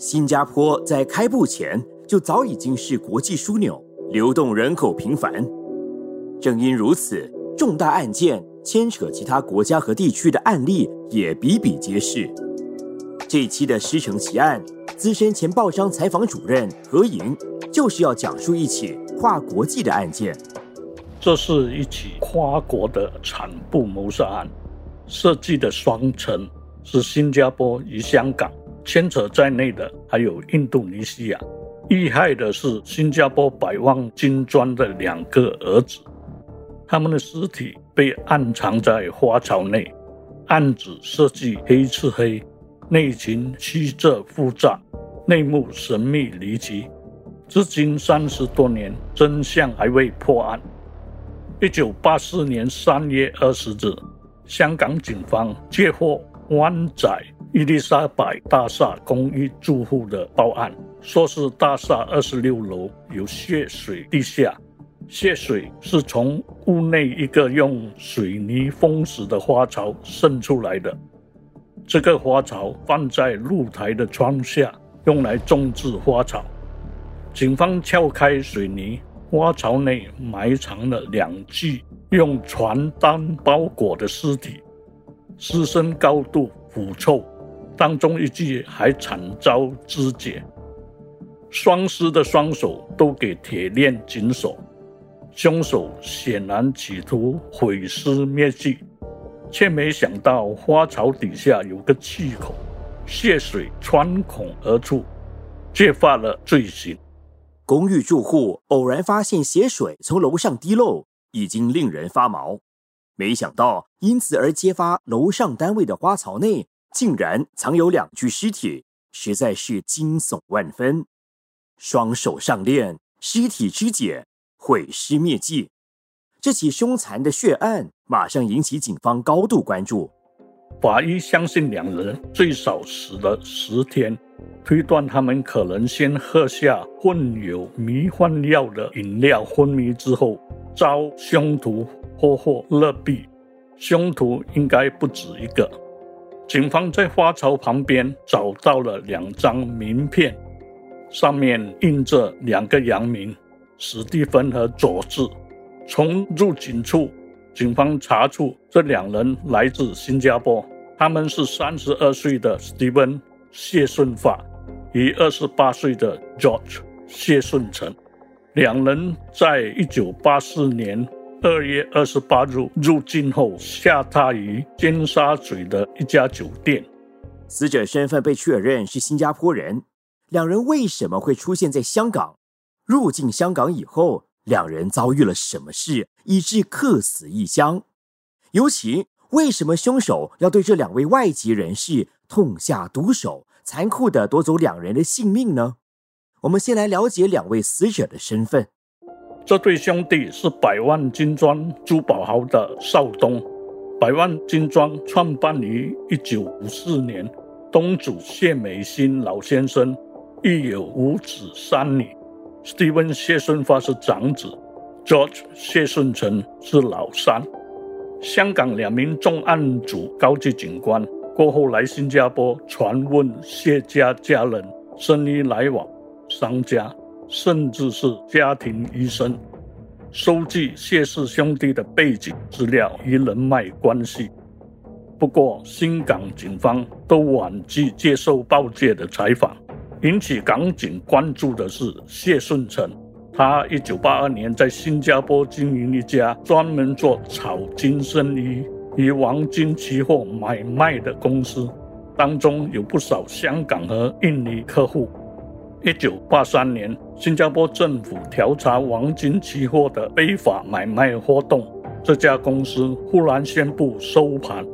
新加坡在开埠前就早已经是国际枢纽，流动人口频繁。正因如此，重大案件牵扯其他国家和地区的案例也比比皆是。这一期的《师承奇案》，资深前报章采访主任何莹就是要讲述一起跨国际的案件。这是一起跨国的惨部谋杀案，设计的双城是新加坡与香港。牵扯在内的还有印度尼西亚，遇害的是新加坡百万金砖的两个儿子，他们的尸体被暗藏在花槽内，案子设计黑吃黑，内情曲折复杂，内幕神秘离奇，至今三十多年，真相还未破案。一九八四年三月二十日，香港警方接获湾仔。伊丽莎白大厦公寓住户的报案，说是大厦二十六楼有泄水地下，泄水是从屋内一个用水泥封死的花槽渗出来的。这个花槽放在露台的窗下，用来种植花草。警方撬开水泥，花槽内埋藏了两具用传单包裹的尸体，尸身高度腐臭。当中一具还惨遭肢解，双尸的双手都给铁链紧锁，凶手显然企图毁尸灭迹，却没想到花槽底下有个气口，血水穿孔而出，揭发了罪行。公寓住户偶然发现血水从楼上滴漏，已经令人发毛，没想到因此而揭发楼上单位的花槽内。竟然藏有两具尸体，实在是惊悚万分。双手上链，尸体肢解，毁尸灭迹，这起凶残的血案马上引起警方高度关注。法医相信两人最少死了十天，推断他们可能先喝下混有迷幻药的饮料昏迷之后，遭凶徒活活勒毙。凶徒应该不止一个。警方在花槽旁边找到了两张名片，上面印着两个洋名：史蒂芬和佐治。从入境处，警方查出这两人来自新加坡，他们是三十二岁的史蒂芬谢顺发与二十八岁的 George 谢顺成。两人在一九八四年。二月二十八日入境后，下榻于尖沙咀的一家酒店。死者身份被确认是新加坡人。两人为什么会出现在香港？入境香港以后，两人遭遇了什么事，以致客死异乡？尤其为什么凶手要对这两位外籍人士痛下毒手，残酷地夺走两人的性命呢？我们先来了解两位死者的身份。这对兄弟是百万金砖珠宝豪的少东。百万金砖创办于一九五四年，东主谢美新老先生育有五子三女。Steven 谢顺发是长子，George 谢顺成是老三。香港两名重案组高级警官过后来新加坡传问谢家家人，生意来往，商家。甚至是家庭医生，收集谢氏兄弟的背景资料与人脉关系。不过，新港警方都婉拒接受报界的采访。引起港警关注的是谢顺成，他一九八二年在新加坡经营一家专门做草金生意与黄金期货买卖的公司，当中有不少香港和印尼客户。一九八三年，新加坡政府调查黄金期货的非法买卖活动，这家公司忽然宣布收盘。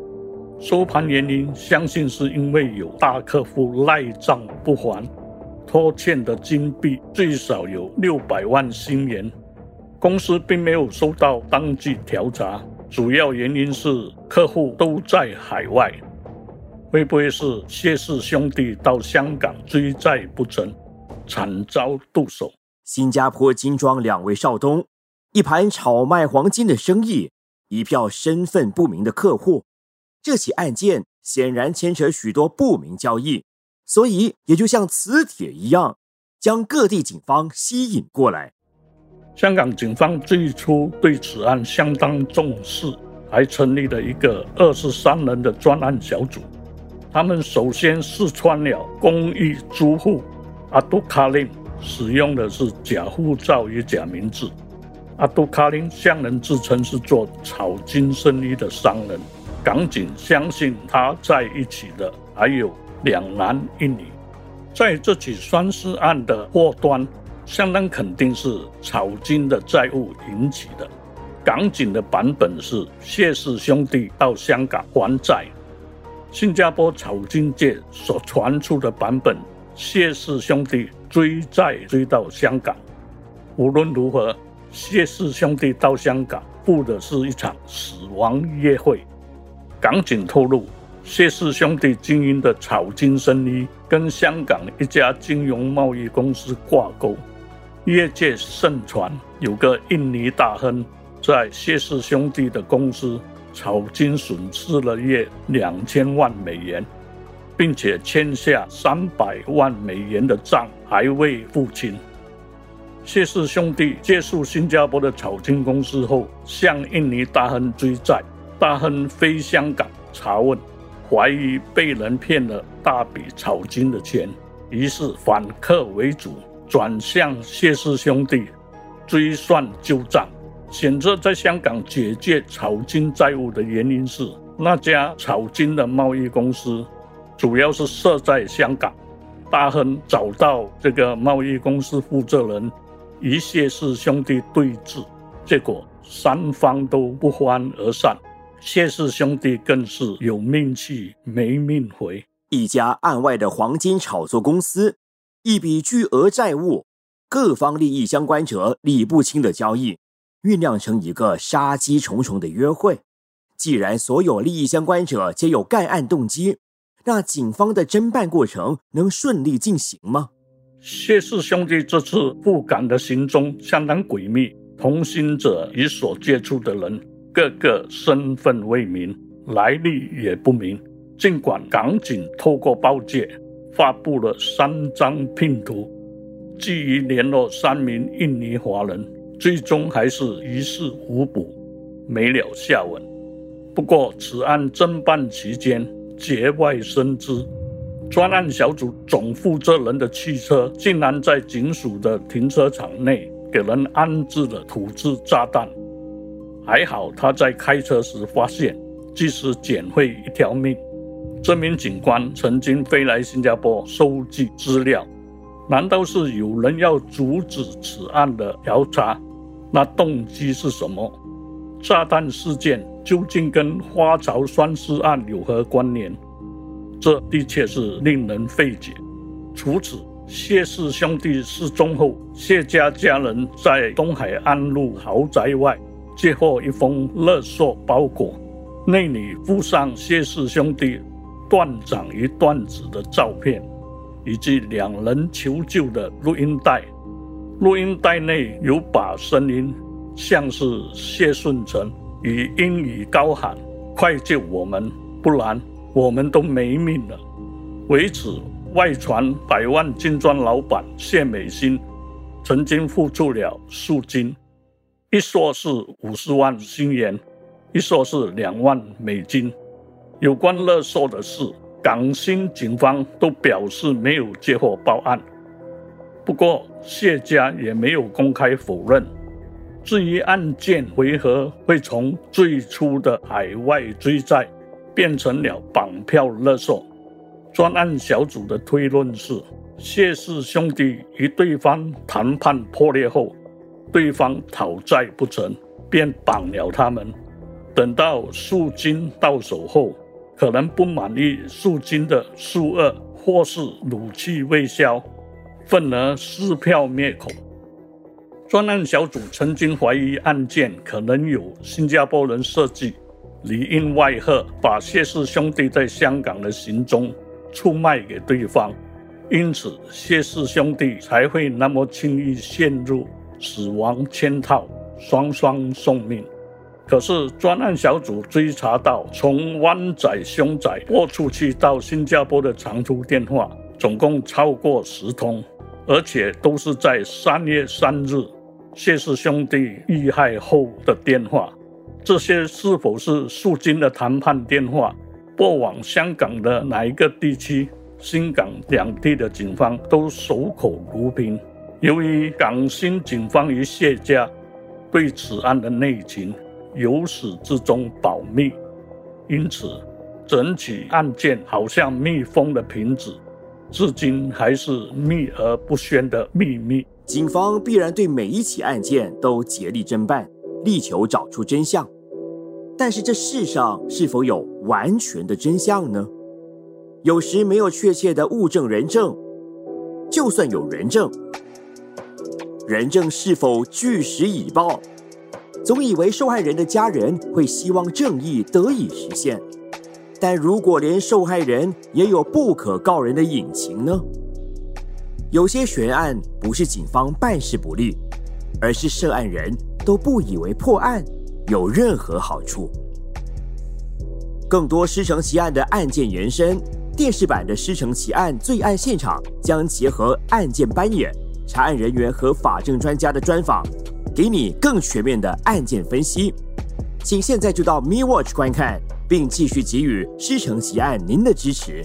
收盘原因，相信是因为有大客户赖账不还，拖欠的金币最少有六百万新元。公司并没有收到当局调查，主要原因是客户都在海外。会不会是谢氏兄弟到香港追债不成？惨遭毒手。新加坡金庄两位少东，一盘炒卖黄金的生意，一票身份不明的客户。这起案件显然牵扯许多不明交易。所以也就像磁铁一样，将各地警方吸引过来。香港警方最初对此案相当重视，还成立了一个二十三人的专案小组。他们首先试穿了公寓租户阿杜卡林，使用的是假护照与假名字。阿杜卡林向人自称是做草金生意的商人，港警相信他在一起的还有两男一女。在这起双尸案的祸端，相当肯定是草金的债务引起的。港警的版本是谢氏兄弟到香港还债，新加坡草金界所传出的版本，谢氏兄弟追债追到香港。无论如何。谢氏兄弟到香港赴的是一场死亡约会。港警透露，谢氏兄弟经营的草金生意跟香港一家金融贸易公司挂钩。业界盛传，有个印尼大亨在谢氏兄弟的公司草金损失了约两千万美元，并且欠下三百万美元的账还未付清。谢氏兄弟借宿新加坡的草金公司后，向印尼大亨追债。大亨飞香港查问，怀疑被人骗了大笔草金的钱，于是反客为主，转向谢氏兄弟追算旧账。选择在香港解决草金债务的原因是，那家草金的贸易公司主要是设在香港。大亨找到这个贸易公司负责人。与谢氏兄弟对峙，结果三方都不欢而散。谢氏兄弟更是有命去没命回。一家案外的黄金炒作公司，一笔巨额债务，各方利益相关者理不清的交易，酝酿成一个杀机重重的约会。既然所有利益相关者皆有干案动机，那警方的侦办过程能顺利进行吗？谢氏兄弟这次赴港的行踪相当诡秘，同行者与所接触的人个个身份未明，来历也不明。尽管港警透过报界发布了三张拼图，基于联络三名印尼华人，最终还是于事无补，没了下文。不过，此案侦办期间，节外生枝。专案小组总负责人的汽车竟然在警署的停车场内给人安置了土制炸弹，还好他在开车时发现，即使捡回一条命。这名警官曾经飞来新加坡收集资料，难道是有人要阻止此案的调查？那动机是什么？炸弹事件究竟跟花朝双尸案有何关联？这的确是令人费解。除此，谢氏兄弟失踪后，谢家家人在东海岸路豪宅外接获一封勒索包裹，内里附上谢氏兄弟断掌与断指的照片，以及两人求救的录音带。录音带内有把声音，像是谢顺成以英语高喊：“快救我们，不然！”我们都没命了。为此，外传百万金砖老板谢美心曾经付出了赎金，一说是五十万新元，一说是两万美金。有关勒索的事，港新警方都表示没有接获报案。不过，谢家也没有公开否认。至于案件为何会从最初的海外追债，变成了绑票勒索。专案小组的推论是，谢氏兄弟与对方谈判破裂后，对方讨债不成，便绑了他们。等到赎金到手后，可能不满意赎金的数额，或是怒气未消，愤而撕票灭口。专案小组曾经怀疑案件可能有新加坡人设计。里应外合，把谢氏兄弟在香港的行踪出卖给对方，因此谢氏兄弟才会那么轻易陷入死亡圈套，双双送命。可是专案小组追查到，从湾仔凶宅拨出去到新加坡的长途电话，总共超过十通，而且都是在三月三日谢氏兄弟遇害后的电话。这些是否是肃金的谈判电话？过往香港的哪一个地区、新港两地的警方都守口如瓶。由于港新警方与谢家对此案的内情由始至终保密，因此整起案件好像密封的瓶子，至今还是秘而不宣的秘密。警方必然对每一起案件都竭力侦办，力求找出真相。但是这世上是否有完全的真相呢？有时没有确切的物证人证，就算有人证，人证是否据实以报？总以为受害人的家人会希望正义得以实现，但如果连受害人也有不可告人的隐情呢？有些悬案不是警方办事不力，而是涉案人都不以为破案。有任何好处？更多师承奇案的案件延伸，电视版的师承奇案罪案现场将结合案件扮演、查案人员和法证专家的专访，给你更全面的案件分析。请现在就到 Me Watch 观看，并继续给予师承奇案您的支持。